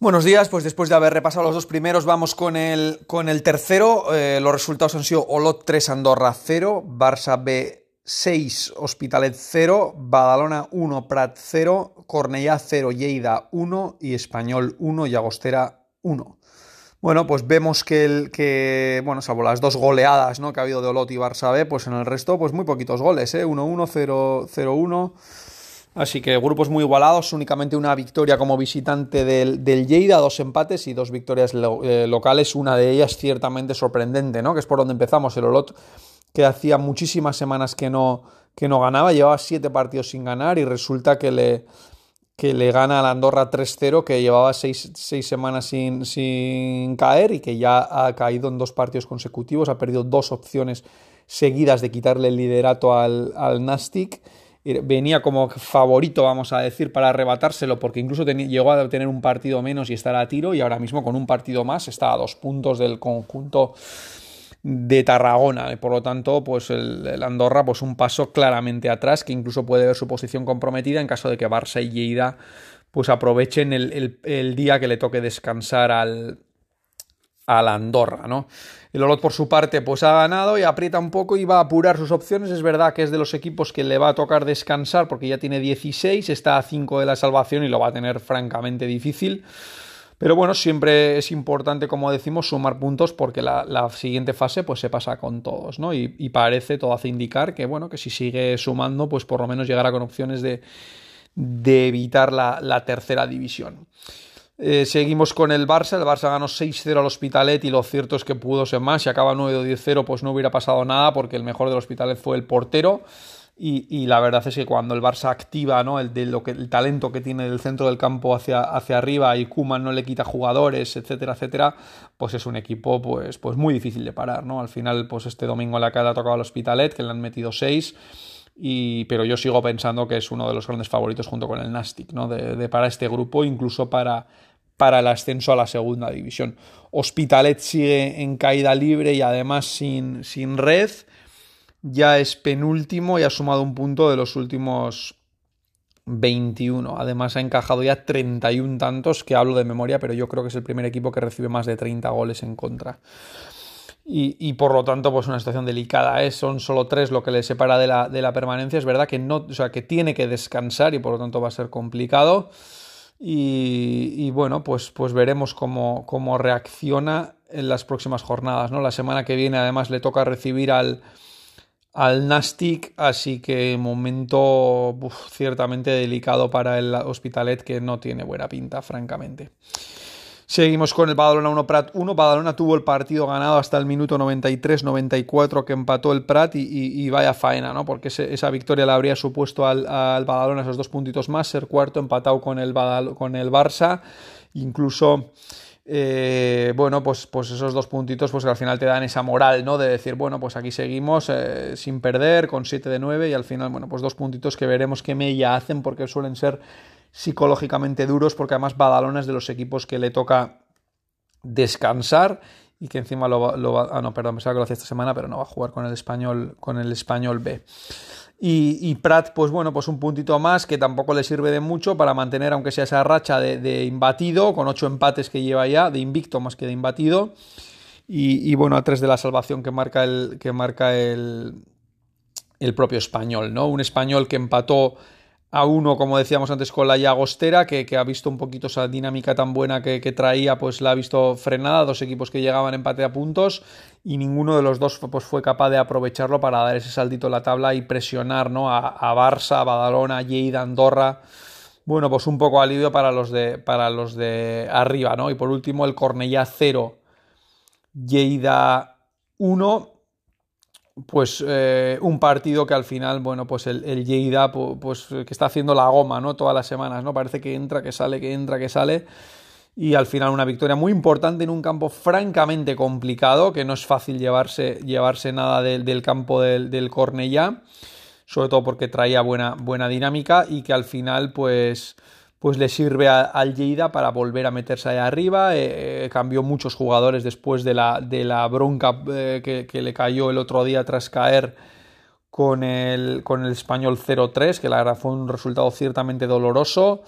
Buenos días, pues después de haber repasado los dos primeros, vamos con el, con el tercero. Eh, los resultados han sido Olot 3, Andorra 0, Barça B 6, Hospitalet 0, Badalona 1, Prat 0, Cornellá 0, Lleida 1 y Español 1 y Agostera 1. Bueno, pues vemos que, el, que, bueno, salvo las dos goleadas ¿no? que ha habido de Olot y Barça B, pues en el resto, pues muy poquitos goles, ¿eh? 1-1, 0-1. Así que grupos muy igualados, únicamente una victoria como visitante del, del Lleida, dos empates y dos victorias eh, locales, una de ellas ciertamente sorprendente, ¿no? Que es por donde empezamos, el Olot, que hacía muchísimas semanas que no, que no ganaba, llevaba siete partidos sin ganar y resulta que le, que le gana a la Andorra 3-0, que llevaba seis, semanas sin, sin, caer y que ya ha caído en dos partidos consecutivos, ha perdido dos opciones seguidas de quitarle el liderato al, al Nastic. Venía como favorito, vamos a decir, para arrebatárselo, porque incluso llegó a tener un partido menos y estar a tiro, y ahora mismo con un partido más está a dos puntos del conjunto de Tarragona. Y por lo tanto pues el, Andorra pues un paso claramente atrás que incluso puede ver su posición comprometida en caso de que Barça y Lleida pues aprovechen el, día que le toque descansar al, al Andorra, ¿no? El Olot por su parte pues ha ganado y aprieta un poco y va a apurar sus opciones. Es verdad que es de los equipos que le va a tocar descansar porque ya tiene 16, está a 5 de la salvación y lo va a tener francamente difícil. Pero bueno, siempre es importante, como decimos, sumar puntos porque la, siguiente fase pues se pasa con todos, ¿no? Y, parece, todo hace indicar que, bueno, que si sigue sumando, pues por lo menos llegará con opciones de, evitar la, tercera división. Eh, seguimos con el Barça. El Barça ganó 6-0 al Hospitalet y lo cierto es que pudo ser más. Si acaba 9-10-0, pues no hubiera pasado nada porque el mejor del Hospitalet fue el portero. Y, la verdad es que cuando el Barça activa ¿no? el, de lo que, el talento que tiene del centro del campo hacia, hacia arriba y Kuman no le quita jugadores, etcétera, etcétera, pues es un equipo pues, pues muy difícil de parar. ¿no? Al final, pues este domingo le ha tocado al Hospitalet, que le han metido seis. Pero yo sigo pensando que es uno de los grandes favoritos junto con el Nastic, ¿no? De, para este grupo, incluso para, para el ascenso a la segunda división. Hospitalet sigue en caída libre y además sin, sin red ya es penúltimo y ha sumado un punto de los últimos 21. Además ha encajado ya 31 tantos, que hablo de memoria, pero yo creo que es el primer equipo que recibe más de 30 goles en contra. Y, por lo tanto, pues una situación delicada. ¿eh? Son solo tres lo que le separa de la, de la, permanencia. Es verdad que no, o sea, que tiene que descansar y por lo tanto va a ser complicado. Y, bueno, pues, pues veremos cómo, cómo reacciona en las próximas jornadas. ¿no? La semana que viene, además, le toca recibir al, al Nastic, así que momento ciertamente delicado para el Hospitalet que no tiene buena pinta, francamente. Seguimos con el Badalona 1 Prat 1. Badalona tuvo el partido ganado hasta el minuto 93-94 que empató el Prat y, vaya faena, ¿no? Porque esa victoria le habría supuesto al, al, Badalona esos dos puntitos más, ser cuarto empatado con el, con el Barça. Incluso eh, bueno, pues, pues esos dos puntitos pues al final te dan esa moral, ¿no? De decir, bueno, pues aquí seguimos eh, sin perder, con 7 de 9 y al final, bueno, pues dos puntitos que veremos qué mella hacen porque suelen ser psicológicamente duros porque además Badalona es de los equipos que le toca descansar y que encima lo va, ah no, perdón, pensaba que lo hacía esta semana, pero no va a jugar con el español, con el español B. Y, Prat, pues bueno, pues un puntito más que tampoco le sirve de mucho para mantener, aunque sea esa racha de, imbatido, con ocho empates que lleva ya, de invicto más que de imbatido. Y, bueno, a tres de la salvación que marca el, que marca el, el propio español, ¿no? Un español que empató a uno, como decíamos antes, con la Llagostera, que, que ha visto un poquito esa dinámica tan buena que, traía, pues la ha visto frenada, dos equipos que llegaban empate a puntos, y ninguno de los dos pues, fue capaz de aprovecharlo para dar ese saltito en la tabla y presionar ¿no? a, a Barça, a Badalona, Lleida, Andorra. Bueno, pues un poco alivio para los de, para los de arriba, ¿no? Y por último, el Cornellá 0, Lleida 1 pues eh, un partido que al final, bueno, pues el, el pues, que está haciendo la goma, ¿no? Todas las semanas, ¿no? Parece que entra, que sale, que entra, que sale. Y al final una victoria muy importante en un campo francamente complicado, que no es fácil llevarse, llevarse nada del, campo del, del Cornellá, sobre todo porque traía buena, buena dinámica y que al final, pues pues le sirve al Lleida para volver a meterse ahí arriba. Eh, eh, cambió muchos jugadores después de la, de la bronca eh, que, le cayó el otro día tras caer con el, con el español 0-3, que la verdad fue un resultado ciertamente doloroso.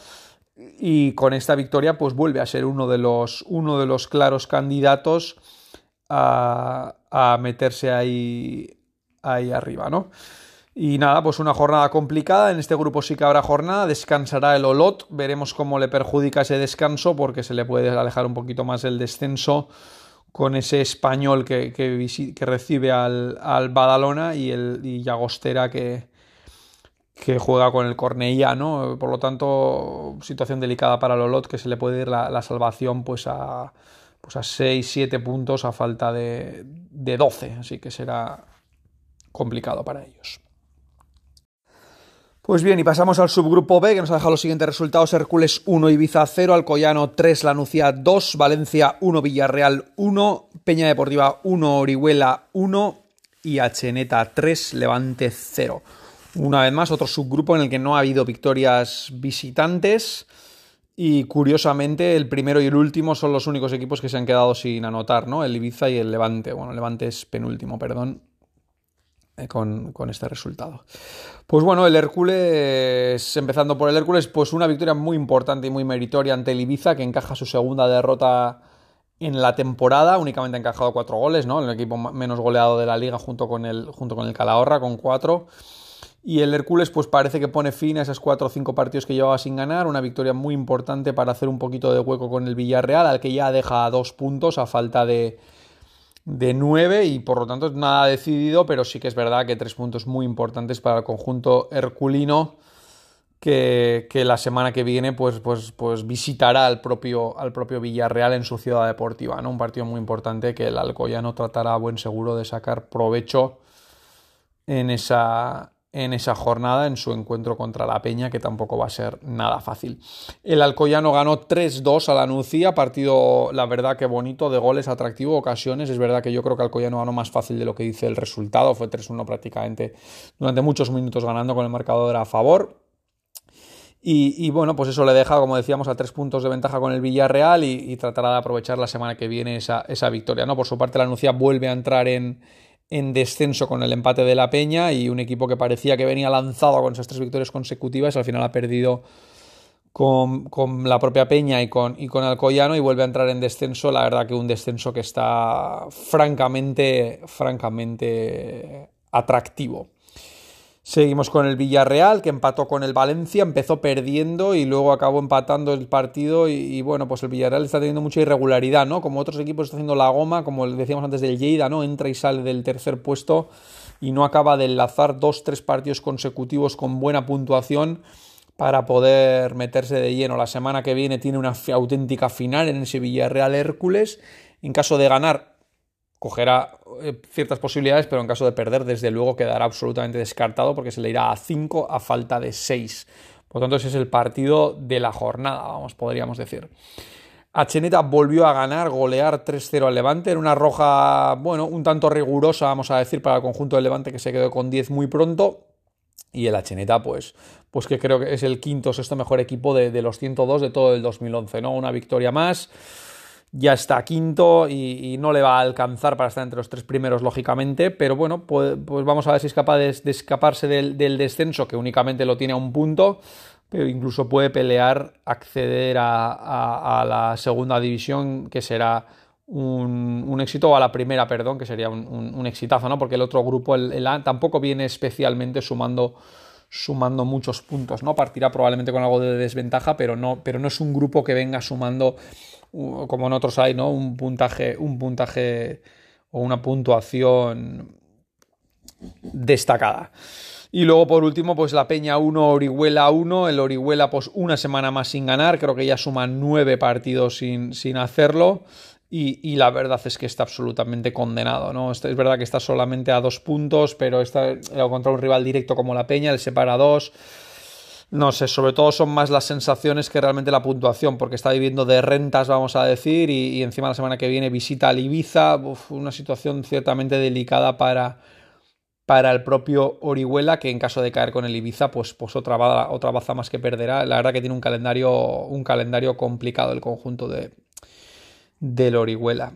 y con esta victoria pues vuelve a ser uno de los, uno de los claros candidatos a, a meterse ahí, ahí arriba, ¿no? Y nada, pues una jornada complicada. En este grupo sí que habrá jornada. Descansará el Olot. Veremos cómo le perjudica ese descanso porque se le puede alejar un poquito más el descenso con ese español que, que, recibe al, al, Badalona y el y que, que juega con el Cornellá, ¿no? Por lo tanto, situación delicada para el Olot que se le puede ir la, salvación pues a, pues a 6, 7 puntos a falta de, de 12. Así que será complicado para ellos. Pues bien, y pasamos al subgrupo B, que nos ha dejado los siguientes resultados. Hércules 1, Ibiza 0, Alcoyano 3, Lanucía 2, Valencia 1, Villarreal 1, Peña Deportiva 1, Orihuela 1 y Acheneta 3, Levante 0. Una vez más, otro subgrupo en el que no ha habido victorias visitantes. Y curiosamente, el primero y el último son los únicos equipos que se han quedado sin anotar, ¿no? El Ibiza y el Levante. Bueno, Levante es penúltimo, perdón. Eh, con, este resultado. Pues bueno, el Hércules, empezando por el Hércules, pues una victoria muy importante y muy meritoria ante el Ibiza, que encaja su segunda derrota en la temporada, únicamente ha encajado cuatro goles, ¿no? El equipo menos goleado de la liga junto con el, junto con el Calahorra, con cuatro. Y el Hércules, pues parece que pone fin a esos cuatro o cinco partidos que llevaba sin ganar. Una victoria muy importante para hacer un poquito de hueco con el Villarreal, al que ya deja dos puntos a falta de, de 9 y por lo tanto nada decidido, pero sí que es verdad que tres puntos muy importantes para el conjunto herculino que, la semana que viene pues, pues, pues visitará al propio, al propio Villarreal en su ciudad deportiva, ¿no? Un partido muy importante que el Alcoyano tratará a buen seguro de sacar provecho en esa, en esa jornada, en su encuentro contra la Peña, que tampoco va a ser nada fácil. El Alcoyano ganó 3-2 a la Nucía, partido, la verdad que bonito, de goles, atractivo, ocasiones. Es verdad que yo creo que Alcoyano ganó más fácil de lo que dice el resultado, fue 3-1 prácticamente durante muchos minutos ganando con el marcador a favor. Y, bueno, pues eso le deja, como decíamos, a tres puntos de ventaja con el Villarreal y, tratará de aprovechar la semana que viene esa, esa victoria. ¿no? Por su parte, la Nucía vuelve a entrar en, en descenso con el empate de la Peña y un equipo que parecía que venía lanzado con esas tres victorias consecutivas, al final ha perdido con, la propia Peña y con, y con Alcoyano y vuelve a entrar en descenso, la verdad que un descenso que está francamente, francamente atractivo. Seguimos con el Villarreal, que empató con el Valencia, empezó perdiendo y luego acabó empatando el partido. Y, bueno, pues el Villarreal está teniendo mucha irregularidad, ¿no? Como otros equipos está haciendo la goma, como decíamos antes del Lleida, ¿no? Entra y sale del tercer puesto y no acaba de enlazar dos, tres partidos consecutivos con buena puntuación para poder meterse de lleno. La semana que viene tiene una auténtica final en ese Villarreal Hércules. En caso de ganar, cogerá eh, ciertas posibilidades, pero en caso de perder, desde luego quedará absolutamente descartado porque se le irá a 5 a falta de 6. Por lo tanto, ese es el partido de la jornada, vamos, podríamos decir. Acheneta volvió a ganar, golear 3-0 al Levante. Era una roja, bueno, un tanto rigurosa, vamos a decir, para el conjunto del Levante que se quedó con 10 muy pronto. Y el Acheneta, pues, pues que creo que es el quinto o sexto mejor equipo de, de los 102 de todo el 2011, ¿no? Una victoria más ya está quinto y, no le va a alcanzar para estar entre los tres primeros, lógicamente, pero bueno, pues, pues vamos a ver si es capaz de, escaparse del, descenso, que únicamente lo tiene a un punto, pero incluso puede pelear acceder a, la segunda división, que será un, éxito, o a la primera, perdón, que sería un, exitazo, ¿no? Porque el otro grupo, el, A, tampoco viene especialmente sumando sumando muchos puntos, ¿no? Partirá probablemente con algo de desventaja, pero no, pero no es un grupo que venga sumando como en otros hay, ¿no? Un puntaje, un puntaje o una puntuación destacada. Y luego, por último, pues la Peña 1, Orihuela 1. El Orihuela, pues una semana más sin ganar. Creo que ya suman nueve partidos sin, sin hacerlo. Y, la verdad es que está absolutamente condenado, ¿no? Es verdad que está solamente a dos puntos, pero está contra un rival directo como la Peña, le separa dos. No sé, sobre todo son más las sensaciones que realmente la puntuación, porque está viviendo de rentas, vamos a decir, y, encima la semana que viene visita al Ibiza, una situación ciertamente delicada para, para el propio Orihuela, que en caso de caer con el Ibiza, pues, pues otra, otra baza más que perderá. La verdad que tiene un calendario, un calendario complicado el conjunto de, del Orihuela.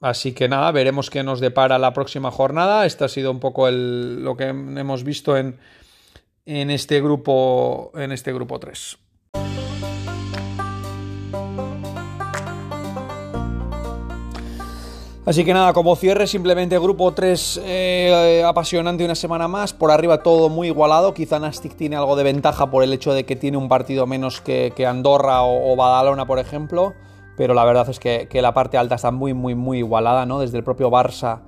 Así que nada, veremos qué nos depara la próxima jornada. Este ha sido un poco el, lo que hemos visto en, en este grupo, en este grupo 3. Así que nada, como cierre, simplemente grupo 3 eh, apasionante una semana más. Por arriba todo muy igualado. Quizá Nastic tiene algo de ventaja por el hecho de que tiene un partido menos que, Andorra o, Badalona, por ejemplo. Pero la verdad es que, la parte alta está muy, muy, muy igualada, ¿no? Desde el propio Barça,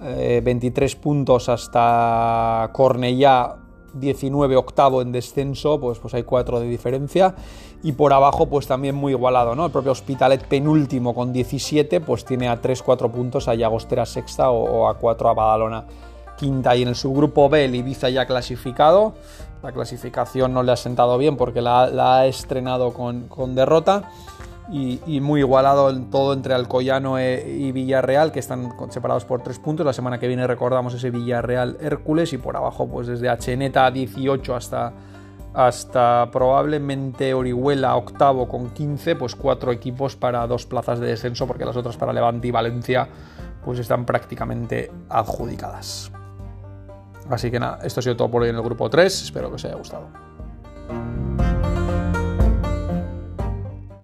23 eh, puntos hasta Cornellá, 19 octavo en descenso, pues, pues hay 4 de diferencia. Y por abajo, pues también muy igualado, ¿no? El propio Hospitalet penúltimo con 17, pues tiene a 3-4 puntos a Llagostera sexta o, a 4 a Badalona quinta. Y en el subgrupo B, el Ibiza ya clasificado. La clasificación no le ha sentado bien porque la, ha estrenado con, con derrota y, muy igualado todo entre Alcoyano e, y Villarreal, que están separados por tres puntos. La semana que viene recordamos ese Villarreal Hércules y por abajo, pues desde Acheneta 18 hasta, hasta probablemente Orihuela octavo con 15, pues cuatro equipos para dos plazas de descenso, porque las otras para Levante y Valencia pues están prácticamente adjudicadas. Así que nada, esto ha sido todo por hoy en el grupo 3, espero que os haya gustado.